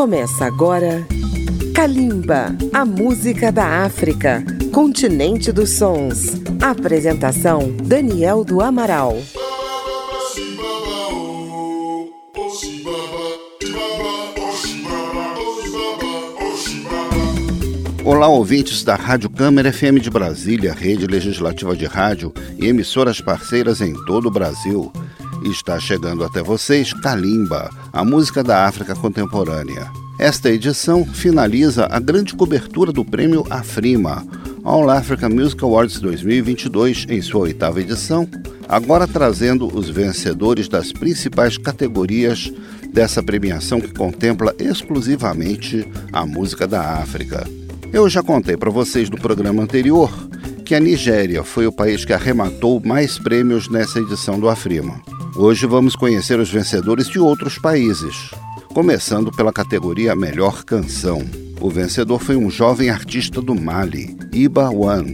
Começa agora Kalimba, a música da África, continente dos sons. Apresentação Daniel do Amaral. Olá, ouvintes da Rádio Câmara FM de Brasília, rede legislativa de rádio e emissoras parceiras em todo o Brasil. Está chegando até vocês Kalimba, a música da África contemporânea. Esta edição finaliza a grande cobertura do prêmio Afrima, All Africa Music Awards 2022, em sua oitava edição, agora trazendo os vencedores das principais categorias dessa premiação que contempla exclusivamente a música da África. Eu já contei para vocês no programa anterior que a Nigéria foi o país que arrematou mais prêmios nessa edição do Afrima. Hoje vamos conhecer os vencedores de outros países, começando pela categoria Melhor Canção. O vencedor foi um jovem artista do Mali, Iba Wan,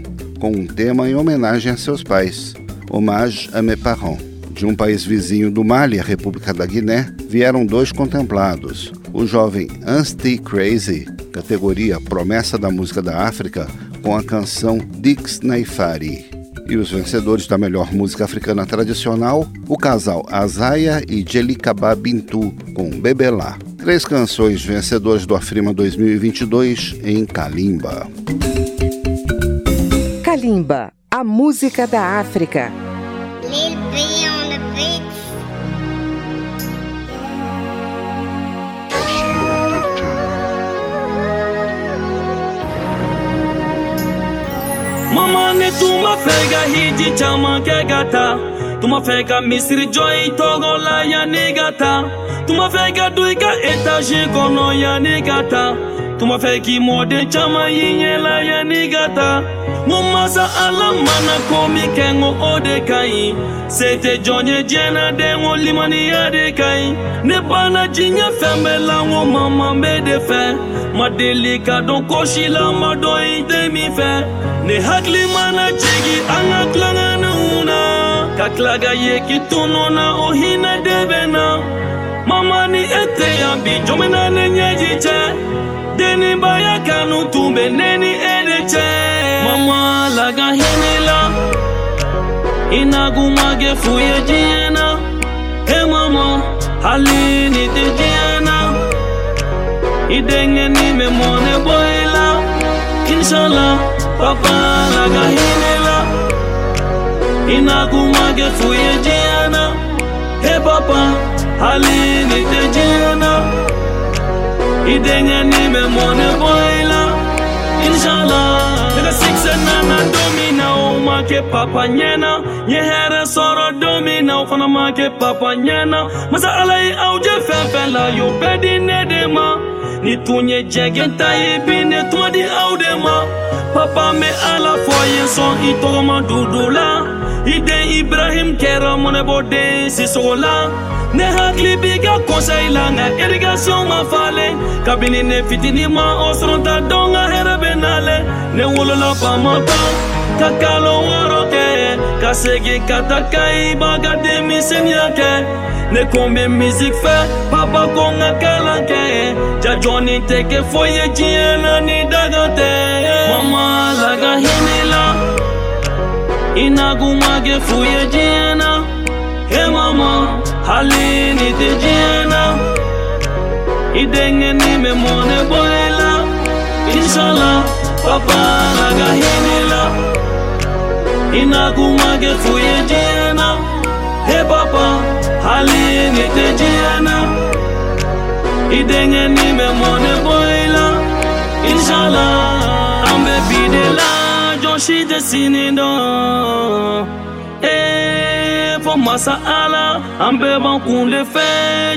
com um tema em homenagem a seus pais, Hommage à mes parents. De um país vizinho do Mali, a República da Guiné, vieram dois contemplados. O jovem Anstey Crazy, categoria Promessa da Música da África, com a canção Dix Naifari e os vencedores da melhor música africana tradicional, o casal Azaya e Jelikaba Bintu com Bebelá. Três canções vencedoras do Afrima 2022 em Kalimba. Kalimba, a música da África. Tun b'a fɛ ka hiji caman kɛ ka taa tun b'a fɛ ka misiri jɔ i tɔgɔ la yanni ka taa tun b'a fɛ ka don i ka etazi kɔnɔ yanni ka taa tun b'a fɛ k'i mɔden caman y'i ɲɛla yanni ka taa ŋo masa ala mana ko min kɛ ŋo o de ka ɲi se tɛ jɔn ye diɲɛnaden ŋo limaniya de ka ɲi ne banna diɲɛ fɛn bɛɛ la ŋo mama be de fɛ ma deli ka dɔn kosi la ma dɔn i tɛ min fɛ ne hakili mana jigi an ka tilaŋaniw na ka tila ka ye k'i tunu na o hinɛ de bɛ na mama ni e tɛ yan bi jɔn bena ne ɲɛji cɛ denibaya kanu tun bɛ ne ni e de cɛ mama laga hinɛ la i naguma kɛ fu ye diɲɛ na e mama hali ni tɛ diɲɛ na i denkɛ ni bɛ mɔnɛ bɔ i la inshallah papalaga hinela inagumage fuye jeyana he papa halinite jeyana idenganime mone boyla. Inshallah daga sixenana dominaomake papa nyena. Yehere soro domina fanamake papa nyena. Masa alai auje fenfen la yo bedinedema ni tun ye jɛgɛn ta ye bi ne tun di aw papa n bɛ ala fɔ ye sɔn i tɔgɔma dudu la. I den ibrahim kɛra mɔnɛbɔden sisogo la ne hakili b'i ka kɔnsayi la nka irigasiɔn ma falen kabini ne fitini ma o sɔrɔta dɔn ka hɛrɛ ne wolola bamaba ka kalo wɔɔrɔ kɛ ka segin ka ta ne kun bɛ misik fɛ papa ko n ka kalan kɛ ja jɔnni tɛ kɛ foyi ye diɲɛ ni daga tɛ mama la i naguma kɛ fu ye diɲɛ na he mama hali ni tɛ diɲɛ i denkɛ ni bɛ mɔnɛ bɔ inshallah papa la i naguma kɛ fu ye diɲɛ papa Alin ite jiana. Idenge nime mone boila. Inshallah Ambe bidela Joshi de sinido Eh Fo masa ala Ambe bankunde fe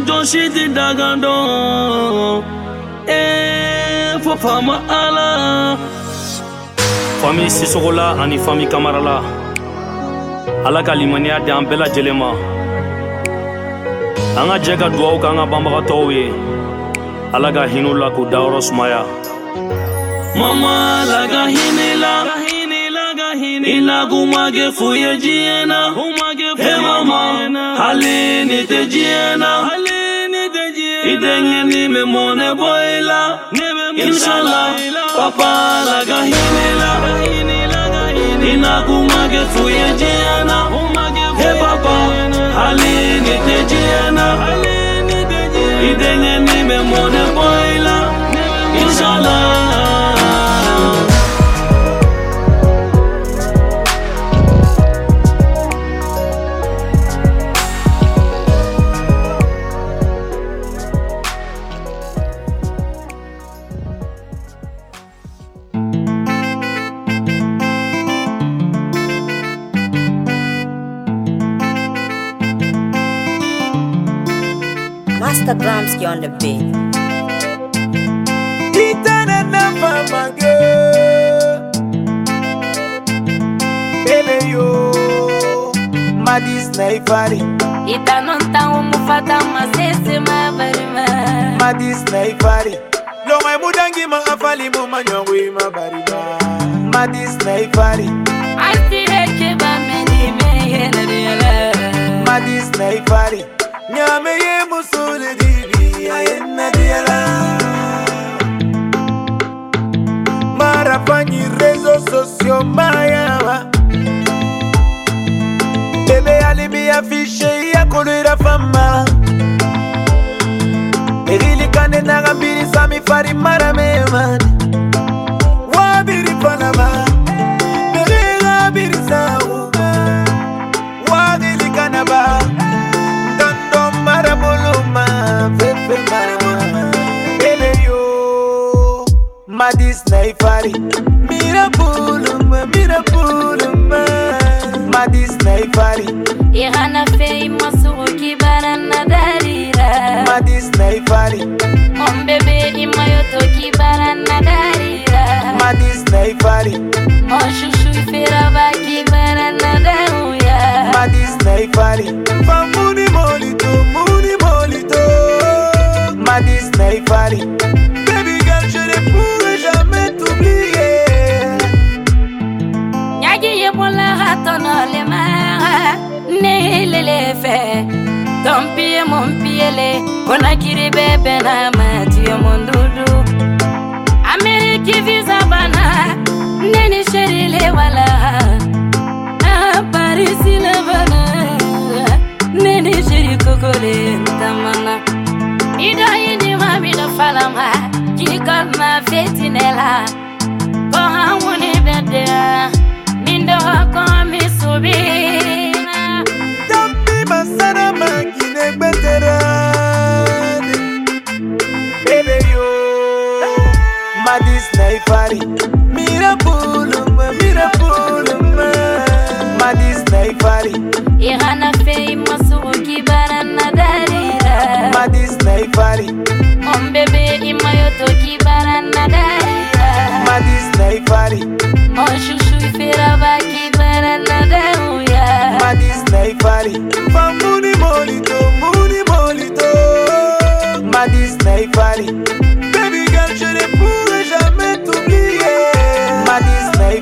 Joshi di dagando. Eh Fo fama ala. Fami sisogola ani fami kamarala Ala ka limaniya di an bɛɛ lajɛlen an ka jɛ ka duwawu k'an ka banbagatɔw ye. Ala ka hinɛw la k'u dayɔrɔ sumaya mama la. Ka hinɛ la ilagumage fuye jiena. He mama hali ni te jiena. Idenge ni me mone boila. Inshallah papa la. Gahinila ina kumage fuye jiana everything and even wanna babe Titan and never my girl Baby yo Madis naifari Itanonta umufata masese mabarima Madis naifari Lo mai mudangi ma afali mo manyangwi mabarima Madis naifari Artireke ba meni meyene Madis naifari yo mayawa bebe alibi afishe yakolwela fama erilikane nakambirisa mifari mara memani wabirifanama berigabirisawo wagilikanaba dondo mara boloma fefe maraboloma bebe yo madis na ifari mirabolo na puro madisnaifari ihana fei masuku kibara na darira madisnaifari ombebe imayoto kibara na darira madisnaifari oshushu ifiraba kibara na dauya madisnaifari famuni molito muni molito madisnaifari baby girl je ne puro tɔnɔ le ma ne lele fɛ tɔnpi ye mun piyele konakiri bɛ bɛnna ma visa bana. Le wala na parisi le bana ni seri le tamana. Ido yi ni fala ma k'i kɔ ma fitinɛ la. Yo. Madis na ifari Mira buluma Mira buluma Madis na ifari Ihana fei masugu kibara na darira Madis na ifari Mon bebe imayoto kibara na darira daruya Madis na ifari Famuni molito Muni molito Madis na ifari Baby girl je ne pourrai jamais t'oublier Madis na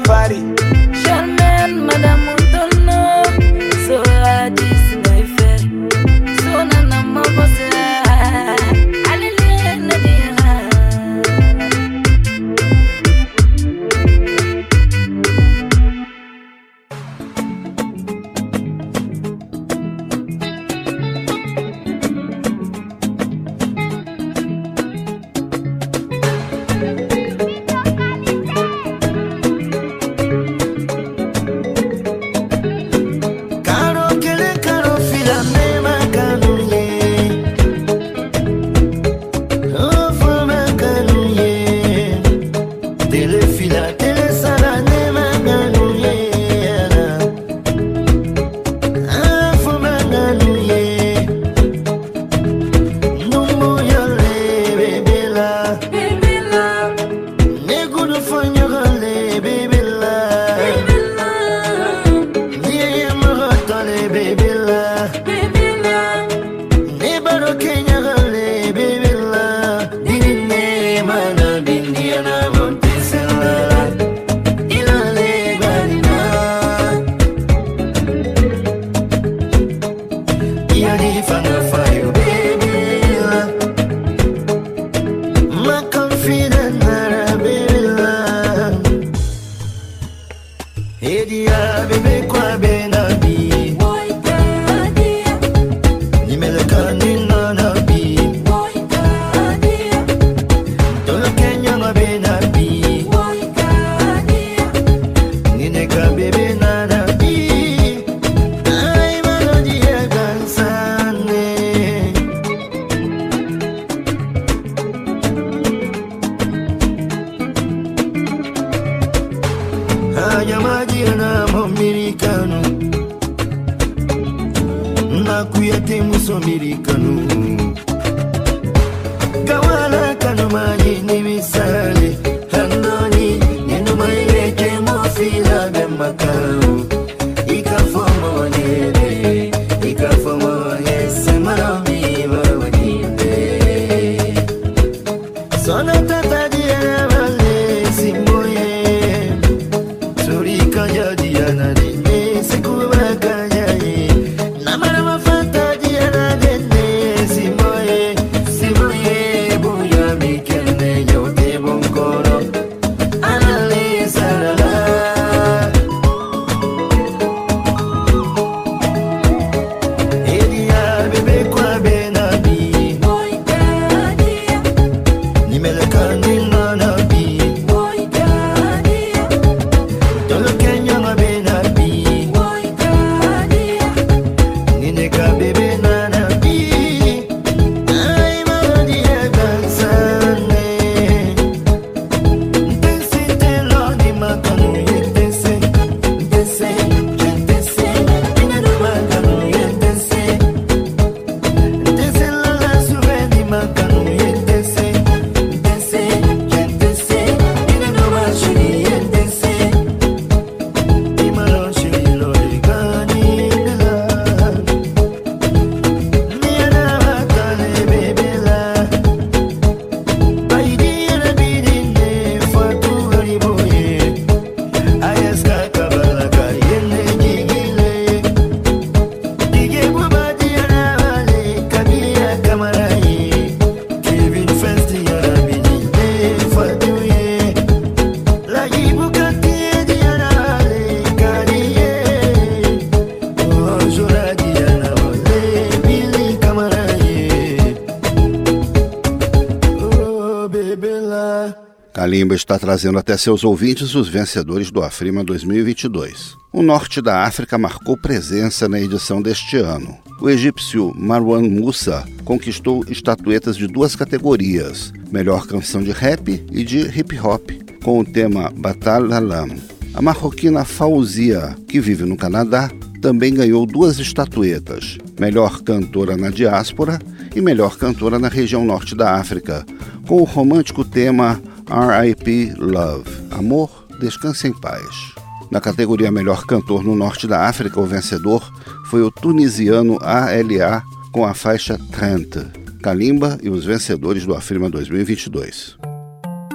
trazendo até seus ouvintes os vencedores do Afrima 2022. O norte da África marcou presença na edição deste ano. O egípcio Marwan Musa conquistou estatuetas de duas categorias: melhor canção de rap e de hip hop, com o tema Batal Alam. A marroquina Fauzia, que vive no Canadá, também ganhou duas estatuetas: melhor cantora na diáspora e melhor cantora na região norte da África, com o romântico tema R.I.P. Love Amor, Descanse em Paz. Na categoria Melhor Cantor no Norte da África, o vencedor foi o tunisiano ALA com a faixa Trent, Kalimba e os vencedores do Afirma 2022.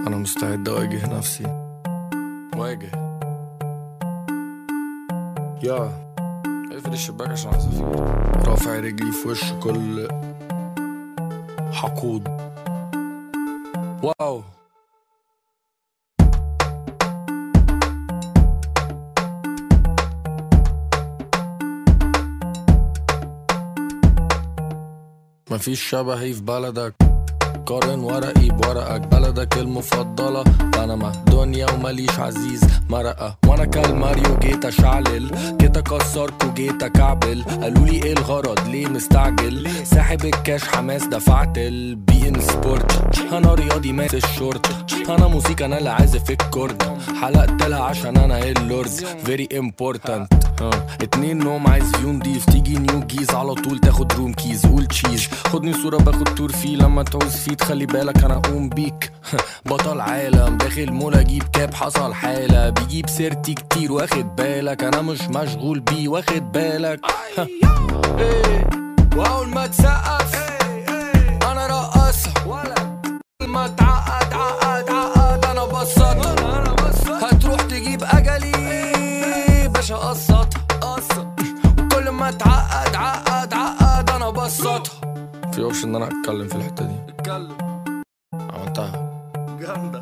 أنا مستعد أواجه نفسي واجه يا اقفل الشباك عشان عصافير رافع رجلي في وش كل حقود واو مفيش شبهي في بلدك. قارن ورقي بورقك. بلدك المفضلة. بنما دنيا ومليش عزيز. مرقة. وأنا كالماريو جيت أشعلل. جيت أكسرك وجيت أكعبل. قالوا لي إيه الغرض؟ ليه مستعجل؟ ساحب الكاش حماس دفعت البي إن سبورت. أنا رياضي مات الشورت. أنا موسيقى أنا اللي عازف الكورد. حلقت لها عشان أنا اللورد. فيري امبورتنت اتنين نوم عايز فيو نضيف تيجي نيو جيز على طول تاخد روم كيز قول تشيز خدني صورة باخد تور فيه لما تعوز فيه تخلي بالك أنا أقوم بيك. بطل عالم. داخل مول أجيب كاب حصل حالة. بيجيب سيرتي كتير واخد بالك. أنا مش مشغول بيه. واخد بالك. إيه. وأول ما تسقف أنا رقصها ما تعقد. عقد عقد في اوبشن إن أنا أتكلم في الحتة دي. اتكلم. عملتها. جامدة.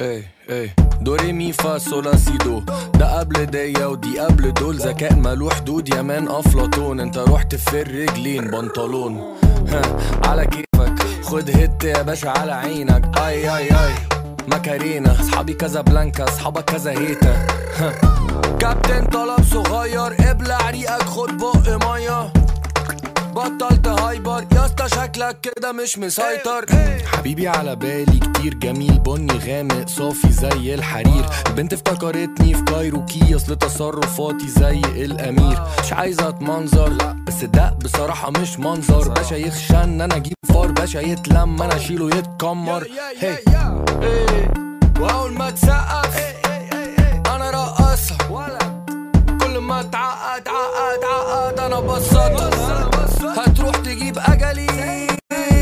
إيه إيه. دوري مي فا سولا سي دو. ده قبل ديا ودي قبل دول. ذكاء مالو حدود يا مان افلاطون أنت رحت في الرجلين بنطلون. ها على كيفك. خد هت يا باشا على عينك. أي أي أي. ماكارينا أصحابي كذا بلانكا أصحابك كذا هيتا. كابتن طلب صغير ابلع ريقك خد بق مية. بطلت هايبر. يا اسطى شكلك كده مش مسيطر. حبيبي على بالي كتير جميل بني غامق صافي زي الحرير. البنت افتكرتني في كايروكي اصل تصرفاتي زي الامير. مش عايزه اتمنظر لا بس ده بصراحة مش منظر. باشا يخشى ان أنا أجيب فار. باشا يتلم أنا اشيله يتكمر. هي. واول ما تسقف أنا رقصها كل ما تعقد عقد عقد أنا بسطها تجيب أجلي.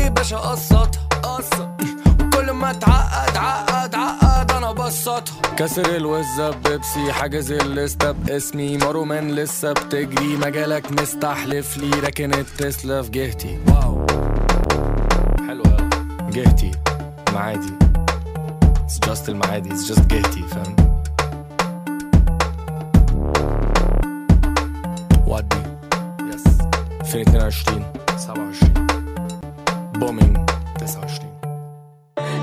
باشا قسط قسط وكل ما تعقد عقد عقد أنا بسطها كسر الوزة بيبسي حاجز الليستة باسمي مارومان لسه بتجري. مجالك مستحلف لي راكن التسلا في جهتي. واو. حلو أوي. جهتي. معادي. It's just المعادي. It's just جهتي فاهم؟ ودي يس 2022. savaş Bombing ve saçlı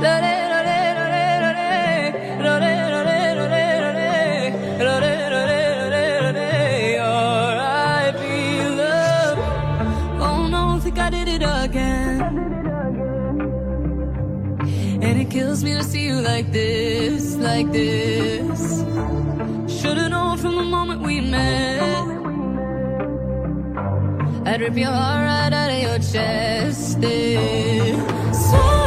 Lale lale lale lale lale lale lale And it kills me to see you like this, like this. Should've known from the moment we met. Rip your heart right out of your chest. eh. Swore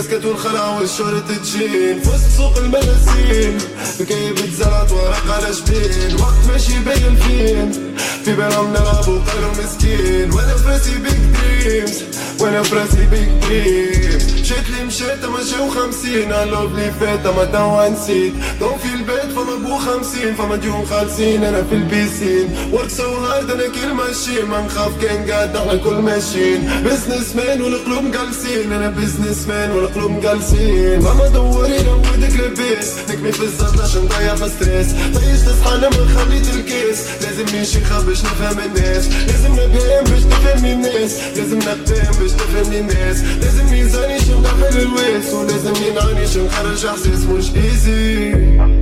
كاسكت والخلع والشهرة تجين في وسط سوق الملاسين مكيب تزرعت ورق على جبين وقت ماشي باين فين؟ في بالهم نلعب وقالوا مسكين وأنا فراسي بيك دريمز وأنا فراسي بيك دريمز مشيت لي مشيت ما جاو خمسين. اللوف لي فات ما توا نسيت تو في البيت فما بو خمسين فما ديون خالصين. أنا في البيسين. ورك سو هارد أنا كل ماشي ما نخاف كان قاعد على كل ماشيين بزنس مان والقلوب جالسين أنا بزنس مان والقلوب جالسين ماما دوري نودك لبيس. نكمي في الزرد عشان نضيع في ستريس طيش تصحى لما خليت الكيس. لازم نمشي خاب باش نفهم الناس. لازم نبين باش تفهمني الناس. لازم نبين باش تفهمني الناس. لازم ميزاني شو نعمل الواس ولازم ينعني شو نخرج إحساس مش ايزي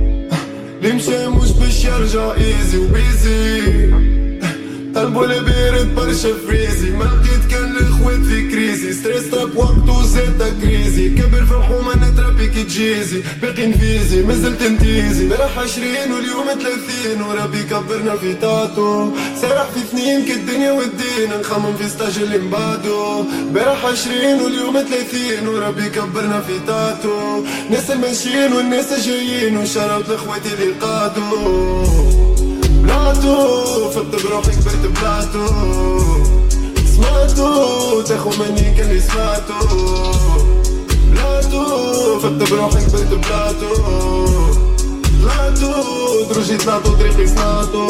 Dem sei special especial, já easy, busy قلبه البارد برشا فريزي ما لقيت كان الاخوات في كريزي ستريس طاب وقته زاد كريزي كبر في الحومة نتربي كي تجيزي باقي نفيزي مازلت نتيزي بارح عشرين واليوم ثلاثين وربي كبرنا في تاتو سارح في اثنين كالدنيا والدين نخمم في ستاج اللي مبعدو بارح عشرين واليوم ثلاثين وربي كبرنا في تاتو ناس الماشيين والناس الجايين وشرط لاخواتي اللي قادو سمعتو فقت بروحي كبرت بلاتو. سمعتو تاخو مني كان سمعتو. بلاتو فقت بروحي كبرت بلاتو. بلاتو دروجي طلعتو طريقي سمعتو.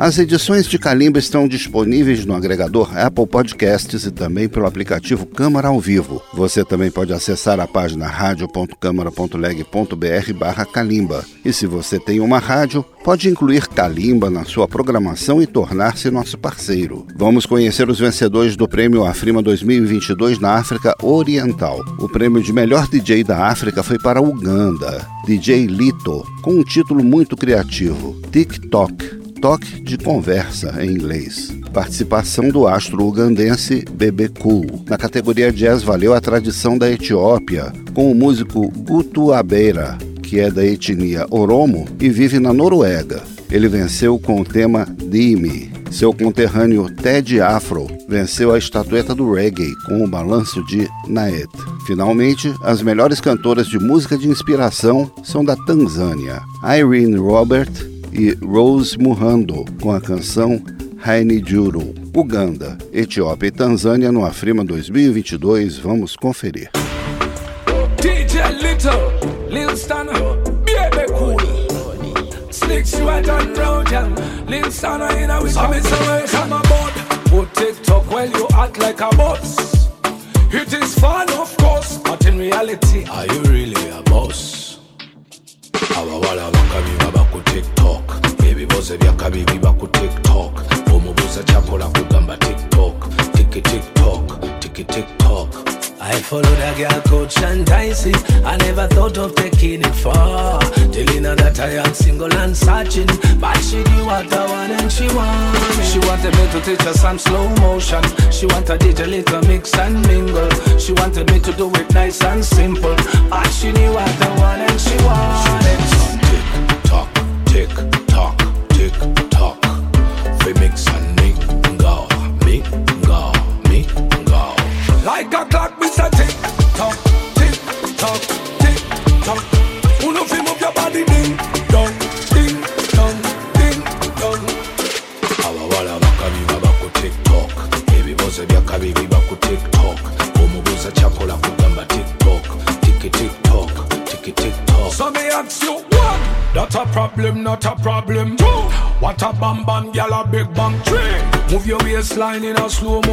As edições de Calimba estão disponíveis no agregador Apple Podcasts e também pelo aplicativo Câmara ao Vivo. Você também pode acessar a página radio.câmara.leg.br barra Calimba. E se você tem uma rádio, pode incluir Calimba na sua programação e tornar-se nosso parceiro. Vamos conhecer os vencedores do Prêmio Afrima 2022 na África Oriental. O prêmio de melhor DJ da África foi para Uganda, DJ Lito, com um título muito criativo, TikTok toque de conversa em inglês. Participação do astro ugandense Bebe Cool. Na categoria jazz valeu a tradição da Etiópia, com o músico Gutu Abeira, que é da etnia Oromo e vive na Noruega. Ele venceu com o tema Dime. Seu conterrâneo Ted Afro venceu a estatueta do reggae com o balanço de Naet. Finalmente, as melhores cantoras de música de inspiração são da Tanzânia, Irene Robert e Rose Muhando com a canção Haini Juru. Uganda, Etiópia e Tanzânia no Afrima 2022. Vamos conferir. DJ Little, Lil Stunner, baby cool. Slick Stewart and Roger, Lil Stunner in a week. Coming somewhere from a board. Put TikTok while you act like a boss. It is fun, of course, but in reality, are you really a boss? abawala bakabiba baku tiktok ebibuuzo ebyakabibi baku tiktok omubuuza kyakola kugamba tiktok tiki tiktok tiki tiktok I followed a girl called Shantaisi. I never thought of taking it far. Till you know that I am single and searching. But she knew what I want and she wanted. She wanted me to teach her some slow motion. She wanted DJ little mix and mingle. She wanted me to do it nice and simple. But she knew what I want and she wanted. bass in a slow mo.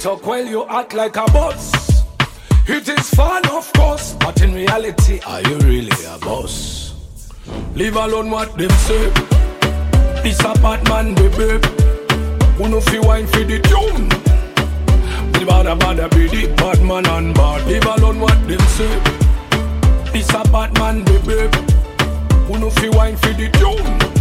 Tiktok while you act like a boss. It is fun of course but in reality are you really a boss? Leave alone what them say. This a bad man baby who no fi wine for the tune? The bada bada be the bad man and bad. Leave alone what them say. This a bad man baby who no fi wine for the tune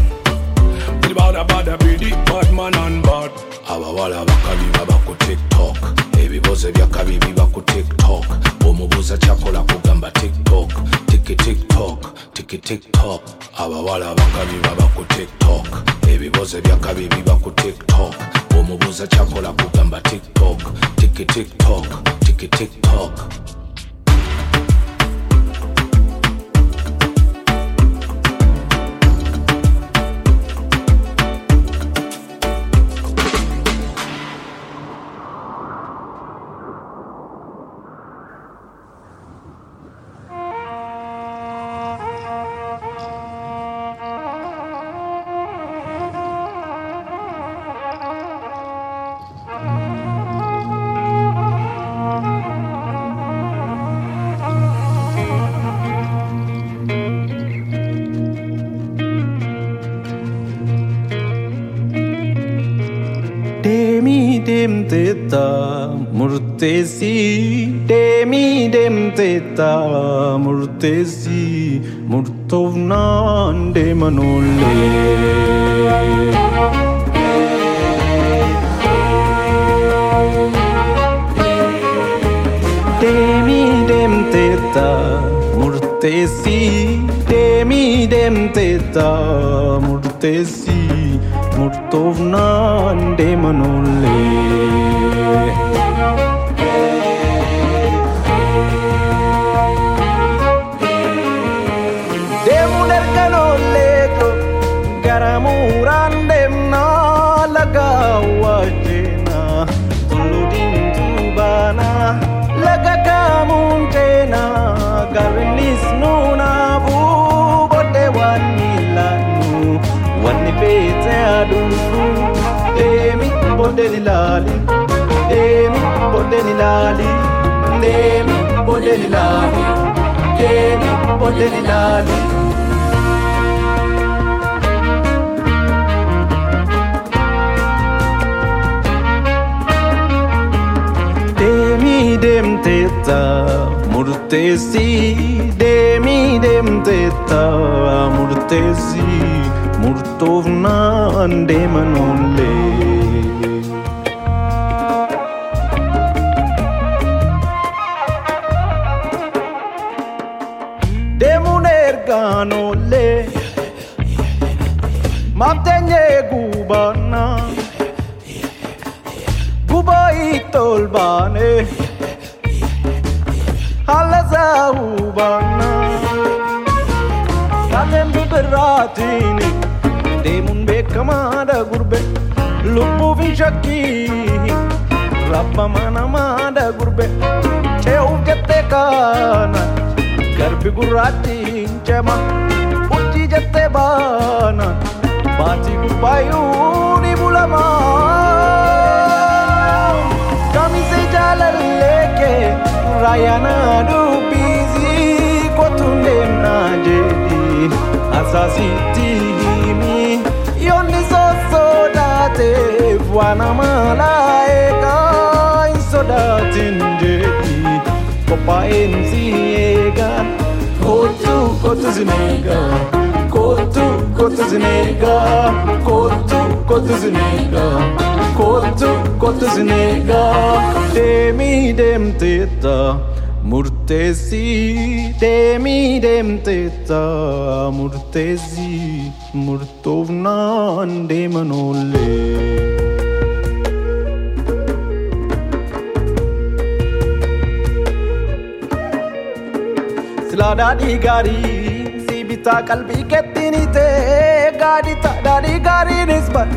the bada bada be the bad man and bad. Abawala bakabi baba ku tiktok. Ebibuuzo ebyakabi biba ku tiktok. Omubuuza kyakola kugamba tiktok. Tiki tiktok tiki tiktok. Abawala bakabi baba ku tiktok. Ebibuuzo ebyakabi biba ku tiktok. Omubuuza kyakola kugamba tiktok. Tiki tiktok tiki tiktok murtesi Demi dem teta murtesi Murtovnan demanole Demi dem teta murtesi Demi dem teta murtesi Murtovnan demanole Demun karlis nuna bote wani lanu. Wani pete adunfu emi bote nilali emi bote nilali emi bote nilali emi bote nilali murtezi Demi dem teta murtezi Murtovna andemanole latini Demunbe kamada gurbe Lupuvi shaki Rabba manamada gurbe Cheu jette kana Garbi gurati chema Uchi jette bana Bati gurbayu ni bulama Kamise jalar leke Rayanadu wazazi tihimi iyo ndizosodate vwana malaeka insodatenjei kopa enziega kotu kotu zinega kotu kotu zinega kotu kotu zinega kotu kotu zinega demi dem teta Murteessii deemii deemteetta murteessii murtoofnaan deeman oollee. Silaa daadhii gaarii si bitaa qalbii keettiin itee gaadita daadhii gaariinis bad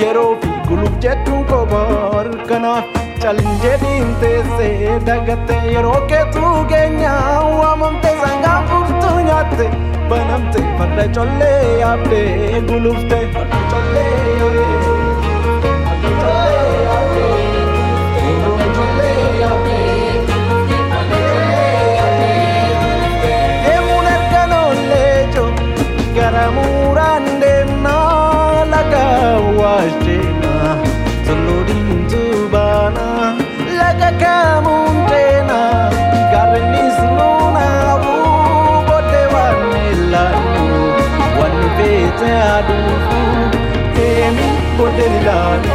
yeroo fi guluuf jettuun kophaa harkanaaf. ቻሌንጀን እንቴሴ ደገቴ የሮኬቱ ገኛ ዋመምቴ ሰንጋ ቡብቱ ኛቴ በነምቴ ፈደ ጮሌ ያብዴ ጉሉፍቴ ፈደ ጮሌ ያብዴ పొట్టెని లాలి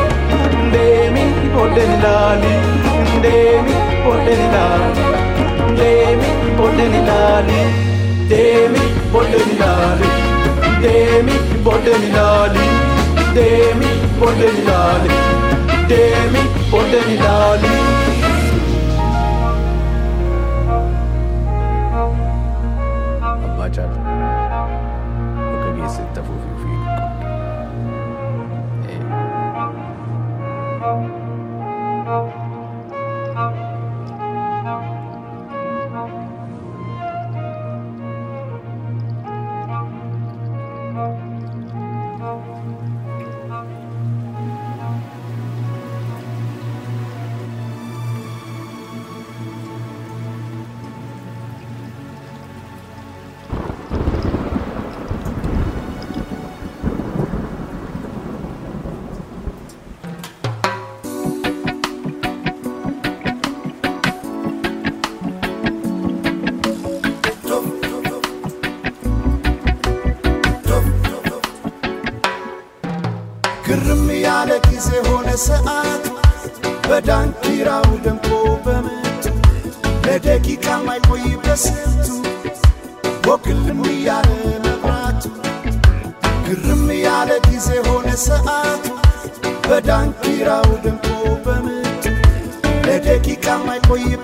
ఉండేమి పొట్టెని లాలి ఉండేమి పొట్టెని లాలి ఉండేమి పొట్టెని లాలి దేమి పొట్టెని లాలి దేమి పొట్టెని లాలి దేమి పొట్టెని లాలి దేమి పొట్టెని లాలి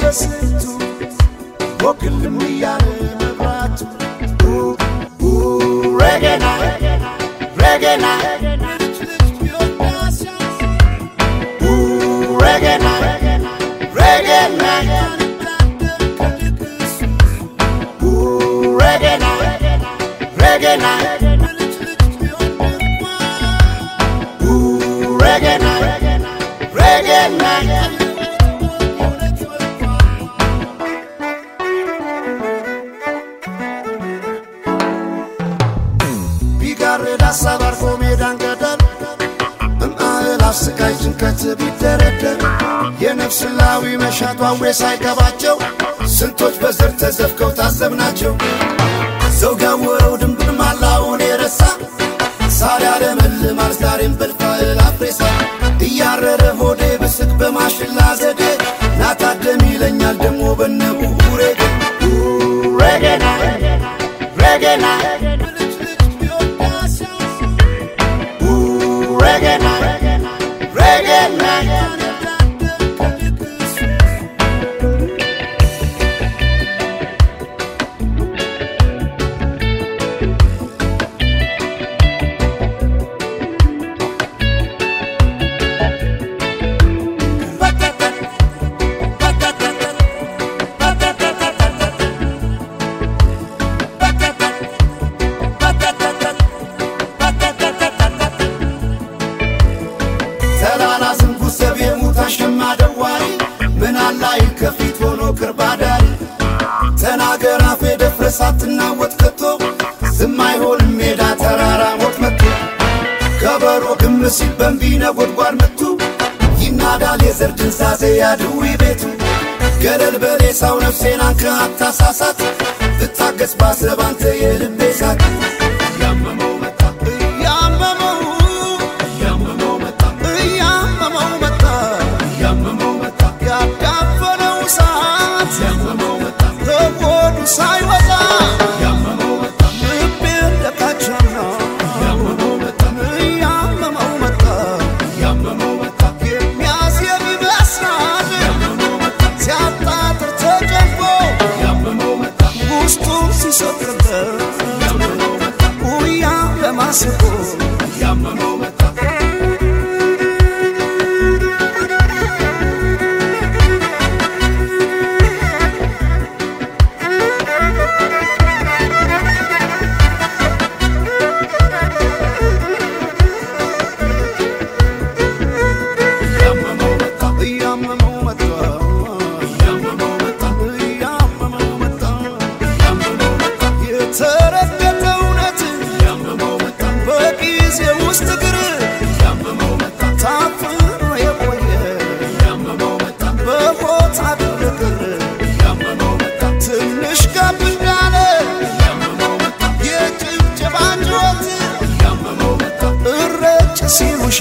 Blessed too, walking in the yard. ተላላ ዝንጉ ሰብ የሙታ ሸማ ደዋሪ ምን አላይ ከፊት ሆኖ ክርባዳሪ? ተናገር አፌ ደፍረ ሳትናወጥ ከቶ ዝም አይሆንም ሜዳ ተራራ ሞት መቶ ከበሮ ግም ሲል በንቢ ነጎድጓድ መቱ ይናዳል የዘር ድንዛዜ ያድዊ ቤቱ። ገለል በሌሳው ነፍሴን አንከ አታሳሳት ብታገስ ባሰባንተ የልቤ ሳት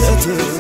kötü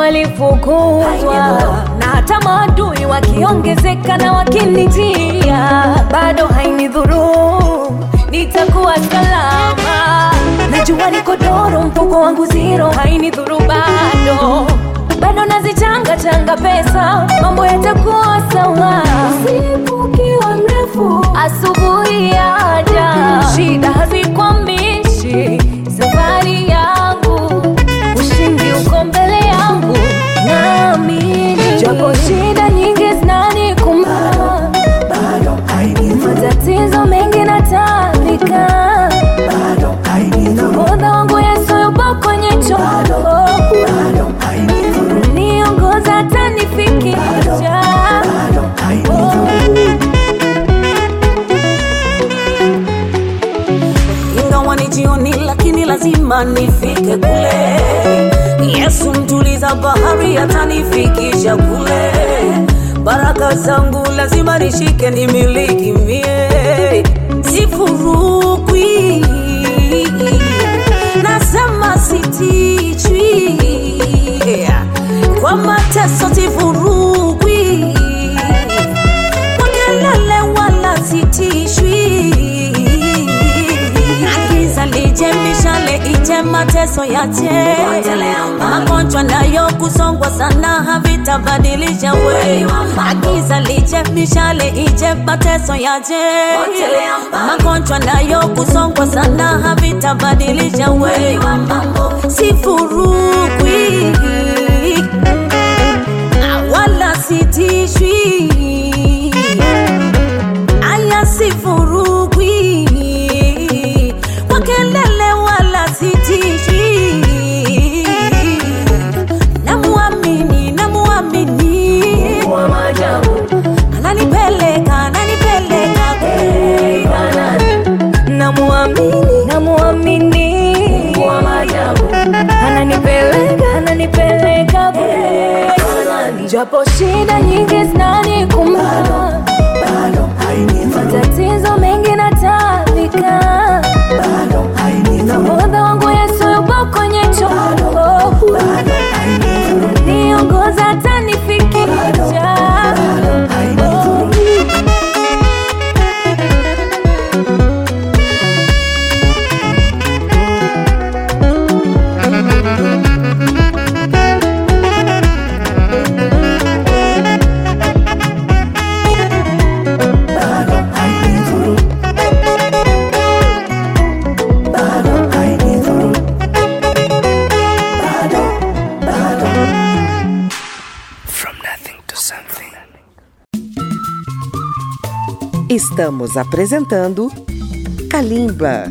walifukuzwa na hata maadui wakiongezeka na wakinijia, bado hainidhuru, nitakuwa salama. Najua niko doro, mfuko wangu zero, hainidhuru bado, bado nazichanga changa pesa, mambo yatakuwa sawa. Usiku kiwa mrefu, asubuhi yaja, shida hazikwambi Japo shida nyingi zinani kumba, matatizo mengi natafika, nahodha wangu Yesu yupo kwenye chombo, niongoza atanifikisha ingawa ni jioni, lakini lazima nifike. mapenzi yatanifikisha kule, baraka zangu lazima nishike, nimiliki mie, sifurukwi nasema sitichwi, kwa mateso sifurukwi yale mateso yache, magonjwa nayo kusongwa sana havitabadilisha we, agiza liche, mishale iche, mateso yaje, magonjwa nayo kusongwa sana havitabadilisha we, sifurukwi wala sitishwi, aya sifuru ci da nigdy Estamos apresentando Kalimba.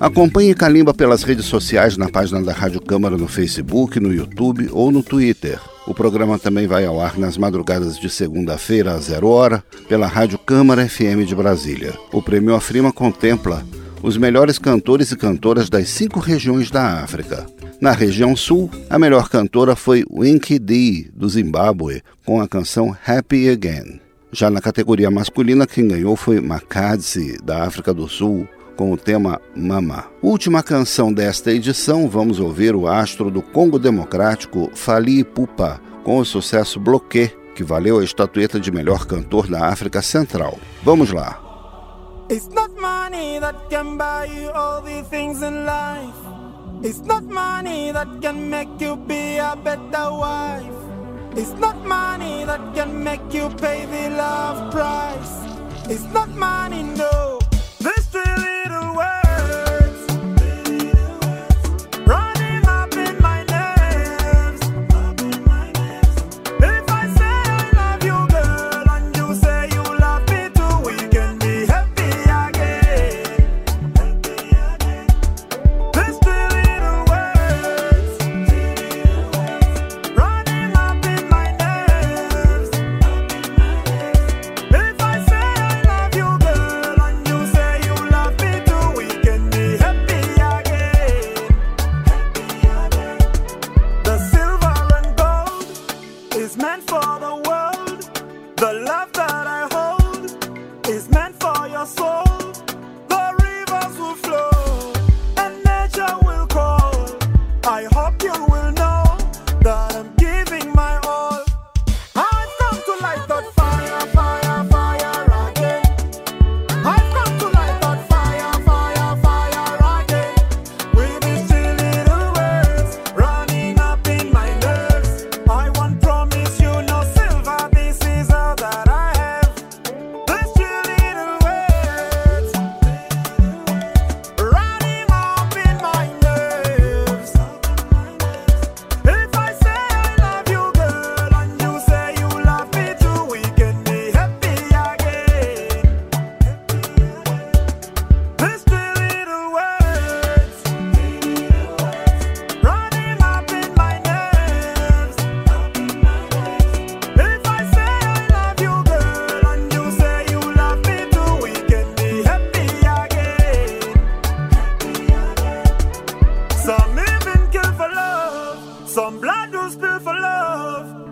Acompanhe Calimba pelas redes sociais na página da Rádio Câmara no Facebook, no YouTube ou no Twitter. O programa também vai ao ar nas madrugadas de segunda-feira, às zero hora, pela Rádio Câmara FM de Brasília. O Prêmio Afrima contempla os melhores cantores e cantoras das cinco regiões da África. Na região sul, a melhor cantora foi Winky D, do Zimbábue, com a canção Happy Again. Já na categoria masculina, quem ganhou foi Makadzi, da África do Sul, com o tema Mama. Última canção desta edição, vamos ouvir o astro do Congo Democrático, Fali Ipupa, com o sucesso Bloquê, que valeu a estatueta de melhor cantor da África Central. Vamos lá. It's not money that can buy you all the things in life. It's not money that can make you be a better wife. It's not money that can make you pay the love price. It's not money, no. These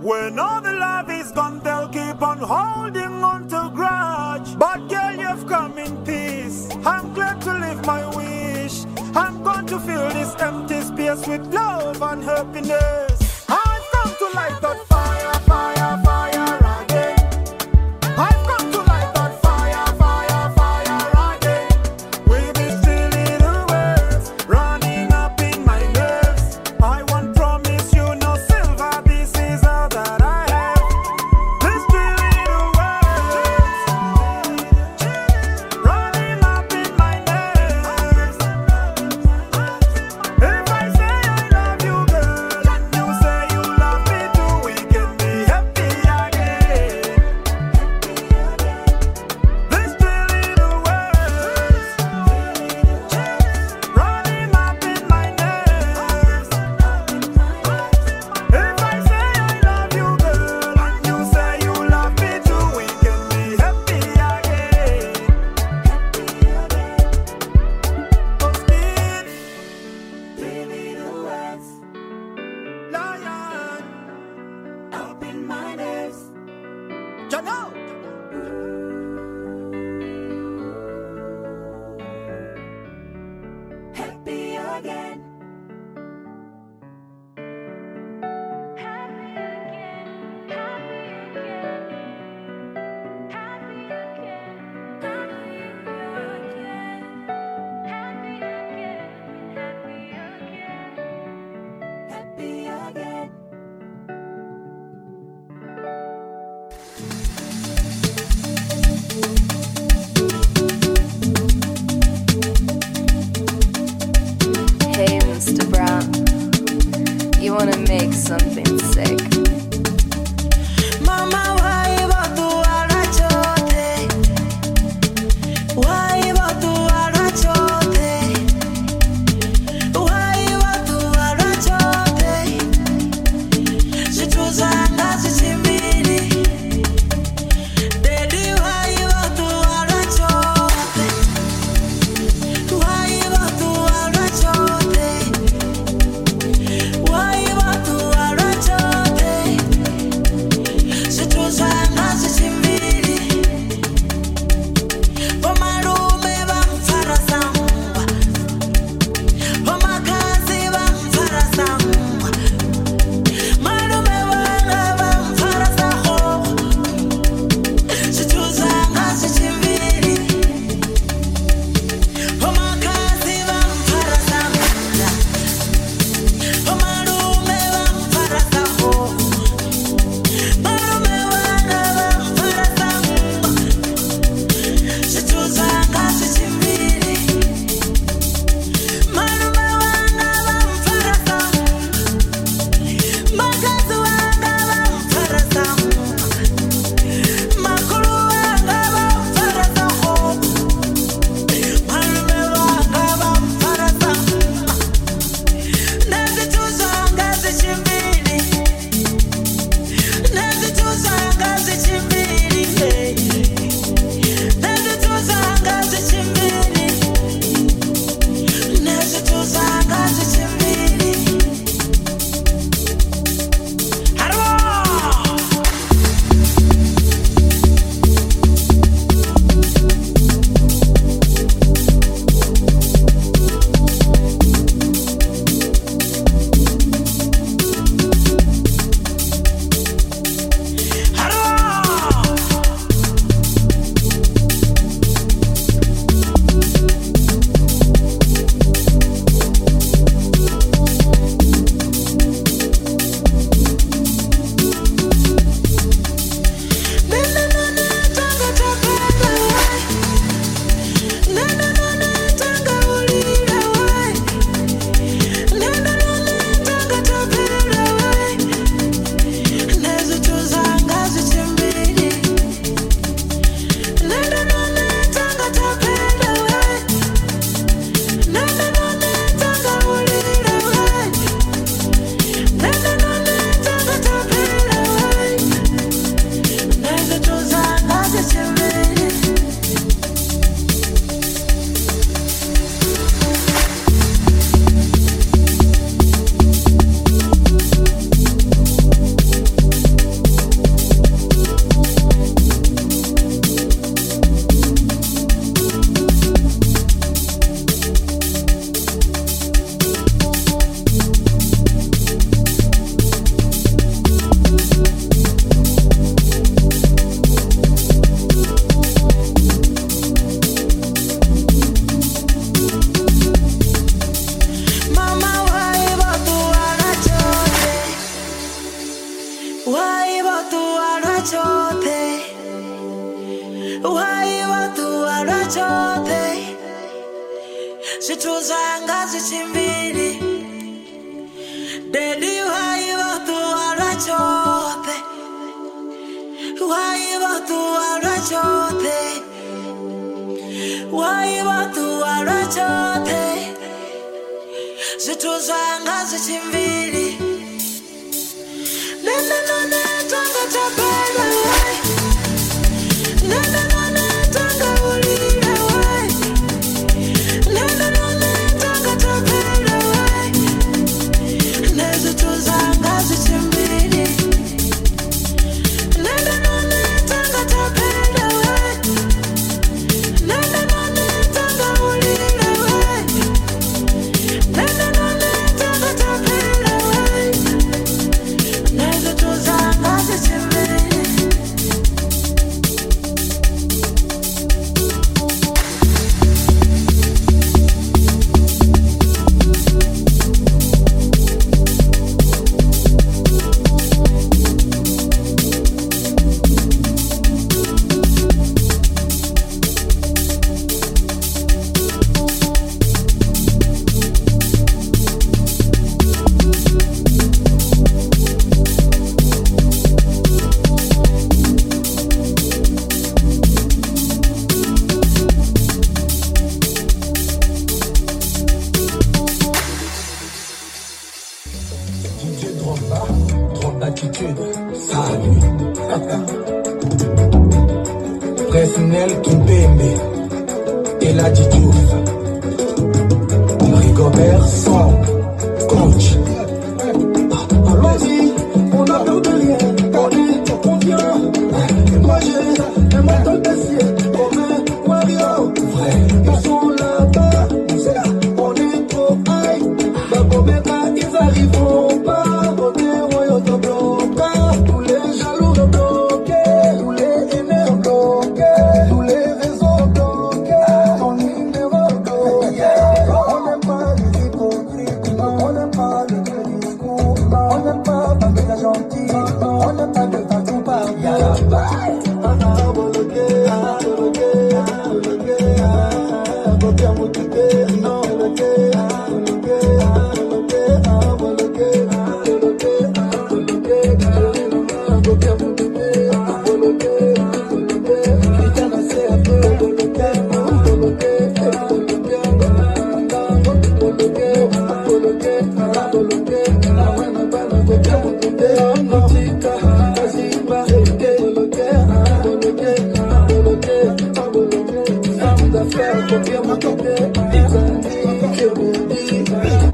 When all the love is gone, they'll keep on holding on to grudge. But girl, you've come in peace. I'm glad to live my wish. I'm going to fill this empty space with love and happiness. I've come to light that fire,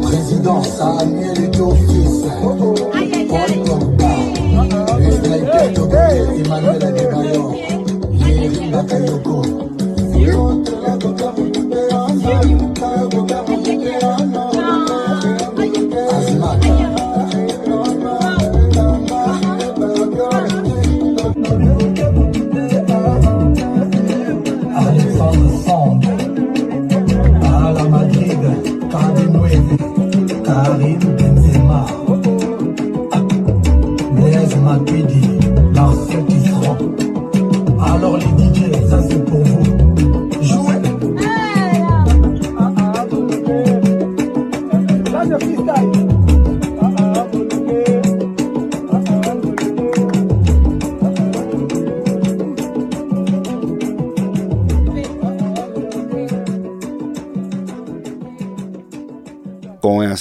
Président Samuel est ton fils.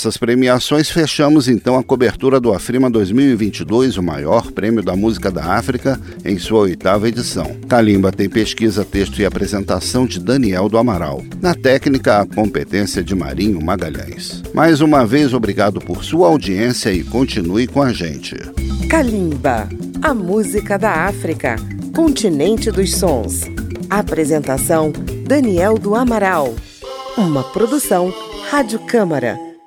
essas premiações, fechamos então a cobertura do Afrima 2022, o maior prêmio da música da África, em sua oitava edição. Kalimba tem pesquisa, texto e apresentação de Daniel do Amaral. Na técnica, a competência de Marinho Magalhães. Mais uma vez, obrigado por sua audiência e continue com a gente. Kalimba, a música da África, continente dos sons. Apresentação: Daniel do Amaral. Uma produção Rádio Câmara